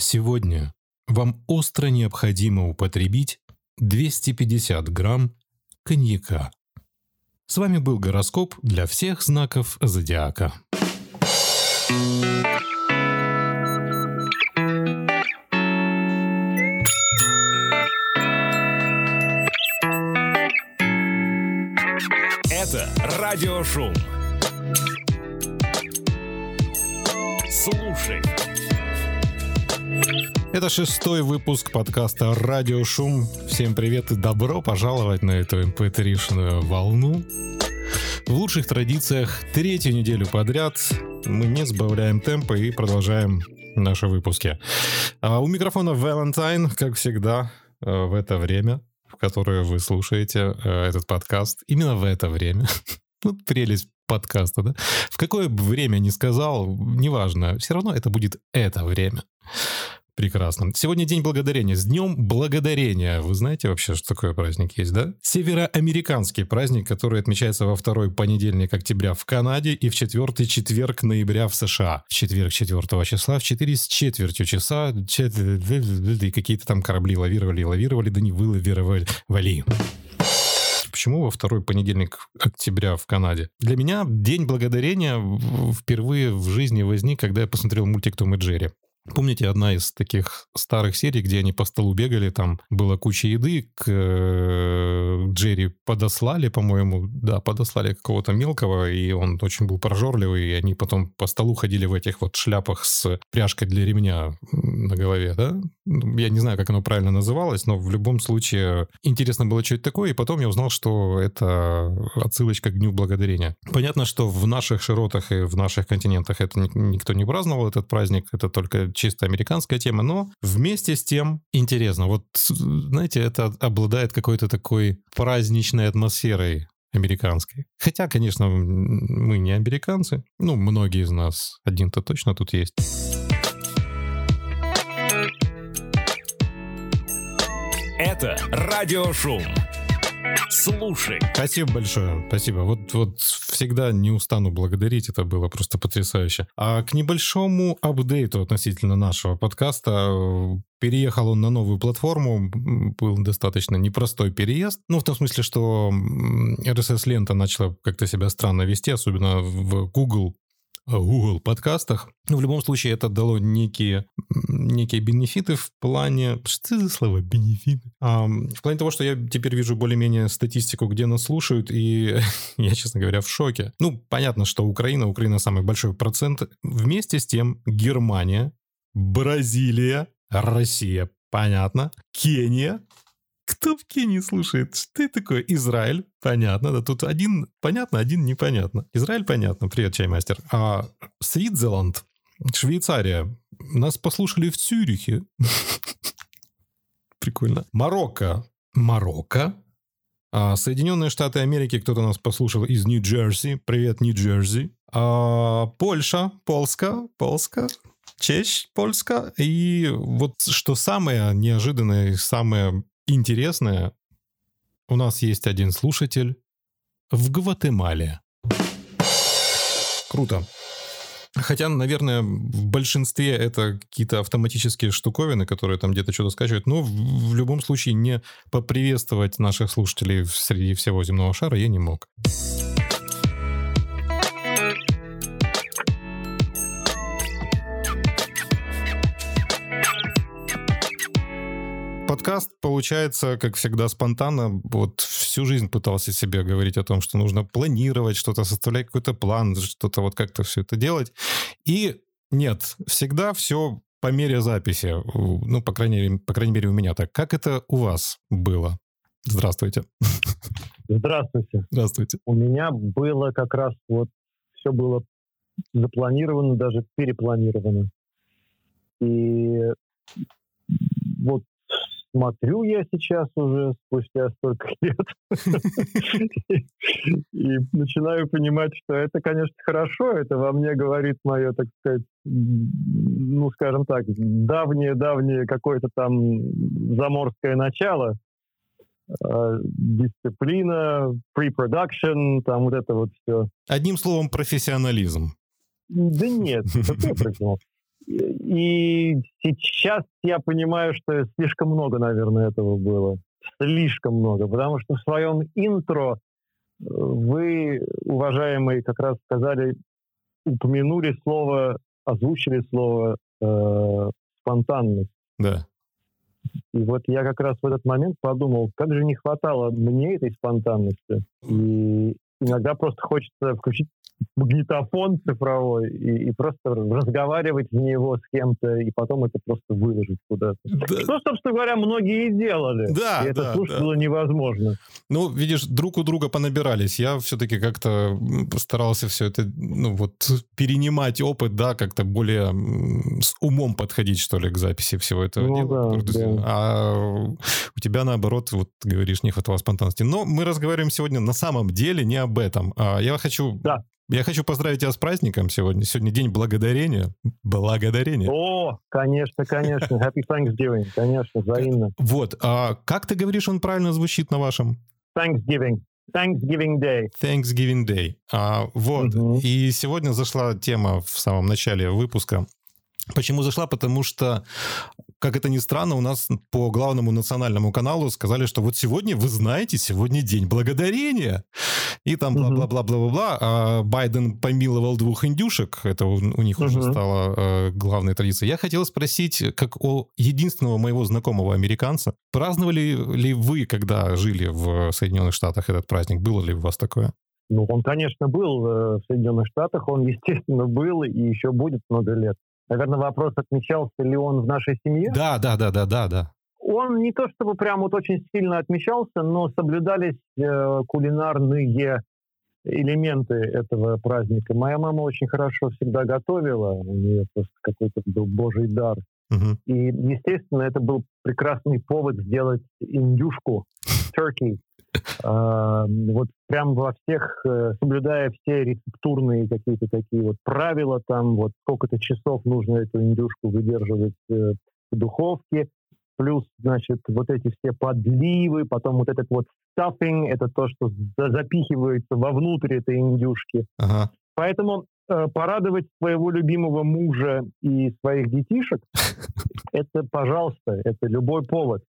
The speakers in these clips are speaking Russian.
Сегодня вам остро необходимо употребить 250 грамм коньяка. С вами был гороскоп для всех знаков зодиака. Это радиошум. Слушай. Это шестой выпуск подкаста «Радио Шум». Всем привет и добро пожаловать на эту mp3-шную волну. В лучших традициях третью неделю подряд мы не сбавляем темпа и продолжаем наши выпуски. А у микрофона Valentine, как всегда, э, в это время, в которое вы слушаете э, этот подкаст. Именно в это время. Вот прелесть подкаста, да? В какое бы время ни сказал, неважно, все равно это будет это время. Прекрасно. Сегодня День Благодарения. С Днем Благодарения. Вы знаете вообще, что такое праздник есть, да? Североамериканский праздник, который отмечается во второй понедельник октября в Канаде и в четвертый четверг ноября в США. В четверг 4 числа в 4 с четвертью часа и какие-то там корабли лавировали, лавировали, да не вылавировали. Вали. Почему во второй понедельник октября в Канаде? Для меня День Благодарения впервые в жизни возник, когда я посмотрел мультик «Том и Джерри». Помните, одна из таких старых серий, где они по столу бегали, там была куча еды, к э, Джерри подослали, по-моему, да, подослали какого-то мелкого, и он очень был прожорливый, и они потом по столу ходили в этих вот шляпах с пряжкой для ремня на голове, да? Ну, я не знаю, как оно правильно называлось, но в любом случае интересно было, что это такое, и потом я узнал, что это отсылочка к Дню Благодарения. Понятно, что в наших широтах и в наших континентах это никто не праздновал, этот праздник, это только чисто американская тема, но вместе с тем интересно. Вот, знаете, это обладает какой-то такой праздничной атмосферой американской. Хотя, конечно, мы не американцы. Ну, многие из нас. Один-то точно тут есть. Это радиошум. Слушай. Спасибо большое, спасибо. Вот, вот всегда не устану благодарить, это было просто потрясающе. А к небольшому апдейту относительно нашего подкаста Переехал он на новую платформу, был достаточно непростой переезд. Ну, в том смысле, что RSS-лента начала как-то себя странно вести, особенно в Google Google подкастах. Но в любом случае это дало некие, некие бенефиты в плане... Что за слово бенефиты? А, в плане того, что я теперь вижу более-менее статистику, где нас слушают, и я, честно говоря, в шоке. Ну, понятно, что Украина, Украина самый большой процент. Вместе с тем Германия, Бразилия, Россия, понятно, Кения, кто в Кении слушает? Что это такое? Израиль, понятно. Да, тут один понятно, один непонятно. Израиль понятно. Привет, чаймастер. А Свитзерланд, Швейцария. Нас послушали в Цюрихе. Прикольно. Марокко. Марокко. А Соединенные Штаты Америки, кто-то нас послушал из Нью-Джерси. Привет, Нью-Джерси. А Польша, Полска, Полска. Честь, Польска. И вот что самое неожиданное самое интересное. У нас есть один слушатель в Гватемале. Круто. Хотя, наверное, в большинстве это какие-то автоматические штуковины, которые там где-то что-то скачивают. Но в, любом случае не поприветствовать наших слушателей среди всего земного шара я не мог. Подкаст получается, как всегда, спонтанно. Вот всю жизнь пытался себе говорить о том, что нужно планировать что-то, составлять какой-то план, что-то вот как-то все это делать. И нет, всегда все по мере записи. Ну, по крайней, мере, по крайней мере, у меня так. Как это у вас было? Здравствуйте. Здравствуйте. Здравствуйте. У меня было как раз вот все было запланировано, даже перепланировано. И вот смотрю я сейчас уже спустя столько лет и начинаю понимать, что это, конечно, хорошо, это во мне говорит мое, так сказать, ну, скажем так, давнее-давнее какое-то там заморское начало, э, дисциплина, pre-production, там вот это вот все. Одним словом, профессионализм. Да нет, какой профессионализм? И сейчас я понимаю, что слишком много, наверное, этого было. Слишком много. Потому что в своем интро э, вы, уважаемые, как раз сказали, упомянули слово, озвучили слово э, спонтанность. Да. И вот я как раз в этот момент подумал, как же не хватало мне этой спонтанности. И иногда просто хочется включить магнитофон цифровой и, и просто разговаривать в него с кем-то, и потом это просто выложить куда-то. Да. Что, собственно говоря, многие и делали. Да, и это да, слушать да. было невозможно. Ну, видишь, друг у друга понабирались. Я все-таки как-то старался все это, ну, вот, перенимать опыт, да, как-то более с умом подходить, что ли, к записи всего этого ну, дела. Да, да. А у тебя, наоборот, вот, говоришь, не хватало спонтанности. Но мы разговариваем сегодня на самом деле не об этом. А я хочу да. Я хочу поздравить тебя с праздником сегодня. Сегодня день благодарения. Благодарения. О, конечно, конечно. Happy Thanksgiving. Конечно, взаимно. Вот. А как ты говоришь, он правильно звучит на вашем? Thanksgiving. Thanksgiving Day. Thanksgiving Day. А, вот. Угу. И сегодня зашла тема в самом начале выпуска. Почему зашла? Потому что как это ни странно, у нас по главному национальному каналу сказали, что вот сегодня, вы знаете, сегодня день благодарения. И там бла-бла-бла-бла-бла. А Байден помиловал двух индюшек. Это у, у них уже стало э, главной традицией. Я хотел спросить, как у единственного моего знакомого американца, праздновали ли вы, когда жили в Соединенных Штатах этот праздник? Было ли у вас такое? Ну, он, конечно, был в Соединенных Штатах, он, естественно, был и еще будет много лет. Наверное, вопрос, отмечался ли он в нашей семье? Да, да, да, да, да, да. Он не то чтобы прям вот очень сильно отмечался, но соблюдались э, кулинарные элементы этого праздника. Моя мама очень хорошо всегда готовила, у нее просто какой-то был божий дар. Угу. И, естественно, это был прекрасный повод сделать индюшку, turkey, вот прям во всех, uh, соблюдая все рецептурные какие-то такие вот правила, там вот сколько-то часов нужно эту индюшку выдерживать uh, в духовке, плюс, значит, вот эти все подливы, потом вот этот вот stuffing, это то, что запихивается вовнутрь этой индюшки. Ага. Поэтому порадовать своего любимого мужа и своих детишек, это, пожалуйста, это любой повод.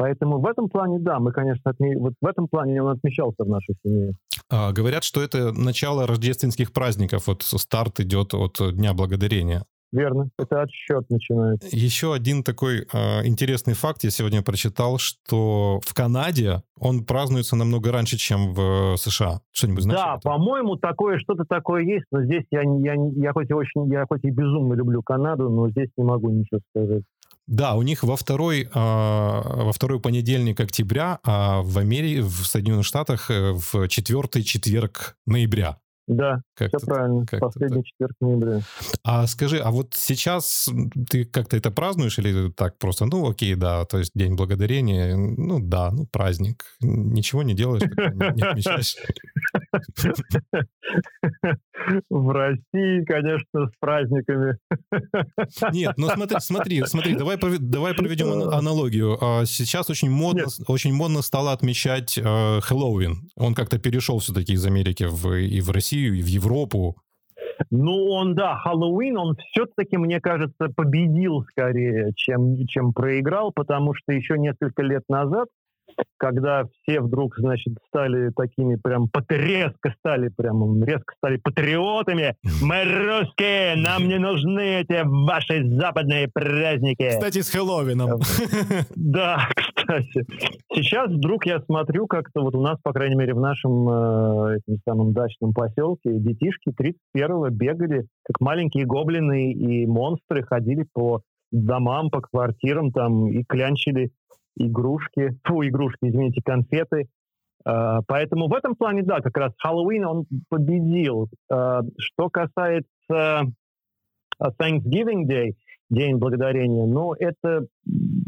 Поэтому в этом плане, да, мы, конечно, отме... вот в этом плане он отмечался в нашей семье. А, говорят, что это начало рождественских праздников, вот старт идет от Дня Благодарения. Верно, это отсчет начинается. Еще один такой э, интересный факт я сегодня прочитал, что в Канаде он празднуется намного раньше, чем в США. Что-нибудь знаешь? Да, по-моему, такое что-то такое есть, но здесь я, я, я хоть и очень, я хоть и безумно люблю Канаду, но здесь не могу ничего сказать. Да, у них во второй, э, во второй понедельник октября, а в Америке, в Соединенных Штатах в четвертый четверг ноября. Да, как все правильно. Как Последний четверг ноября. А скажи, а вот сейчас ты как-то это празднуешь или так просто, ну окей, да, то есть День Благодарения, ну да, ну праздник. Ничего не делаешь, не отмечаешь? В России, конечно, с праздниками. Нет, ну смотри, смотри, смотри, давай, давай проведем аналогию. Сейчас очень модно, очень модно стало отмечать Хэллоуин. Он как-то перешел все-таки из Америки в, и в Россию, и в Европу. Ну, он, да, Хэллоуин, он все-таки, мне кажется, победил скорее, чем, чем проиграл, потому что еще несколько лет назад когда все вдруг, значит, стали такими прям резко стали прям резко стали патриотами. Мы русские, нам не нужны эти ваши западные праздники. Кстати, с Хэллоуином. Да, кстати. Сейчас вдруг я смотрю, как-то вот у нас, по крайней мере, в нашем э, этим самом дачном поселке детишки 31-го бегали, как маленькие гоблины и монстры, ходили по домам, по квартирам там и клянчили игрушки, фу, игрушки, извините, конфеты. Uh, поэтому в этом плане, да, как раз Хэллоуин он победил. Uh, что касается uh, Thanksgiving Day, День Благодарения, ну, это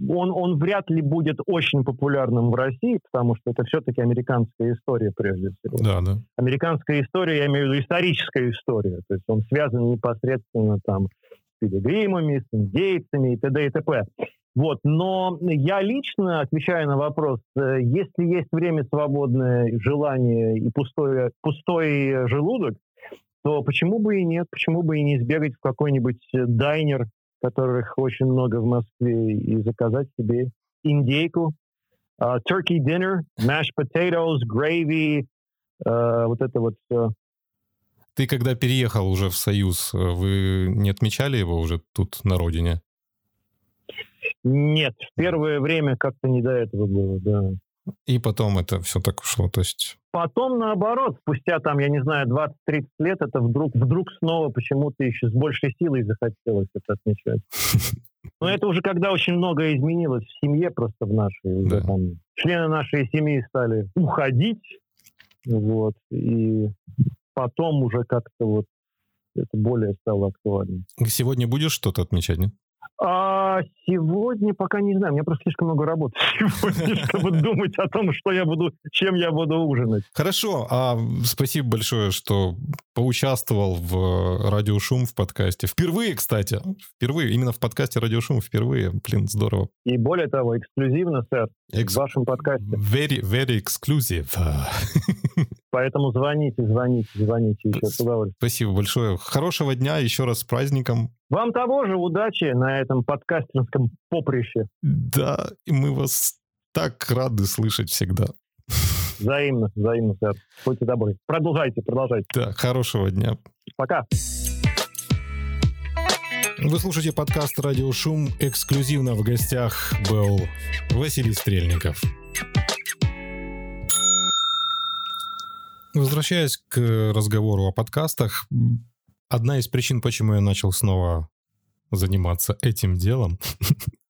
он, он вряд ли будет очень популярным в России, потому что это все-таки американская история, прежде всего. Да, да. Американская история, я имею в виду историческая история, то есть он связан непосредственно там с пилигримами, с индейцами и т.д. и т.п. Вот, но я лично отвечаю на вопрос, э, если есть время свободное, желание и пустой, пустой желудок, то почему бы и нет, почему бы и не сбегать в какой-нибудь дайнер, которых очень много в Москве, и заказать себе индейку, uh, turkey dinner, mashed potatoes, gravy, uh, вот это вот все. Ты когда переехал уже в Союз, вы не отмечали его уже тут на родине? Нет, в первое время как-то не до этого было, да. И потом это все так ушло, то есть... Потом, наоборот, спустя там, я не знаю, 20-30 лет, это вдруг, вдруг снова почему-то еще с большей силой захотелось это отмечать. Но это уже когда очень многое изменилось в семье просто в нашей. Да. там, члены нашей семьи стали уходить, вот, и потом уже как-то вот это более стало актуально. Сегодня будешь что-то отмечать, нет? А сегодня пока не знаю, у меня просто слишком много работы сегодня, чтобы думать о том, что я буду, чем я буду ужинать. Хорошо, а спасибо большое, что поучаствовал в Радиошум в подкасте. Впервые, кстати, впервые, именно в подкасте Радиошум впервые, блин, здорово. И более того, эксклюзивно, сэр, Экс... в вашем подкасте. Very, very exclusive. Поэтому звоните, звоните, звоните еще с удовольствием. Спасибо большое. Хорошего дня, еще раз с праздником. Вам того же удачи на этом подкастерском поприще. Да, и мы вас так рады слышать всегда. Взаимно, взаимно, сэр. Будьте добры. Продолжайте, продолжайте. Да, хорошего дня. Пока. Вы слушаете подкаст «Радиошум». Эксклюзивно в гостях был Василий Стрельников. Возвращаясь к разговору о подкастах, одна из причин, почему я начал снова заниматься этим делом,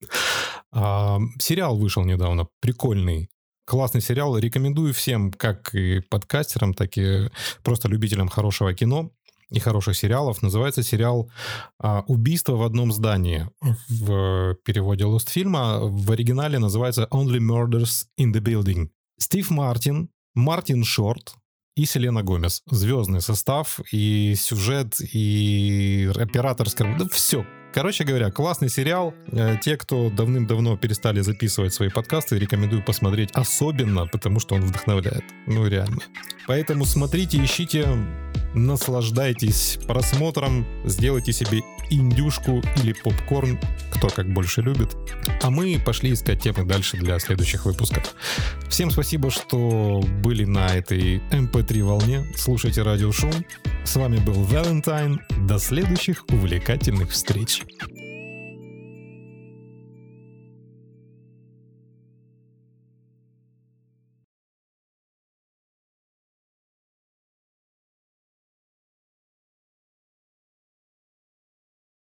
а, сериал вышел недавно, прикольный, классный сериал. Рекомендую всем, как и подкастерам, так и просто любителям хорошего кино и хороших сериалов. Называется сериал а, «Убийство в одном здании». В переводе Лостфильма в оригинале называется «Only Murders in the Building». Стив Мартин, Мартин Шорт, и Селена Гомес. Звездный состав, и сюжет, и операторская... Да все. Короче говоря, классный сериал. Э, те, кто давным-давно перестали записывать свои подкасты, рекомендую посмотреть особенно, потому что он вдохновляет. Ну, реально. Поэтому смотрите, ищите, наслаждайтесь просмотром, сделайте себе индюшку или попкорн, кто как больше любит. А мы пошли искать темы дальше для следующих выпусков. Всем спасибо, что были на этой MP3 эм волне. Слушайте радиошум. С вами был Валентайн. До следующих увлекательных встреч.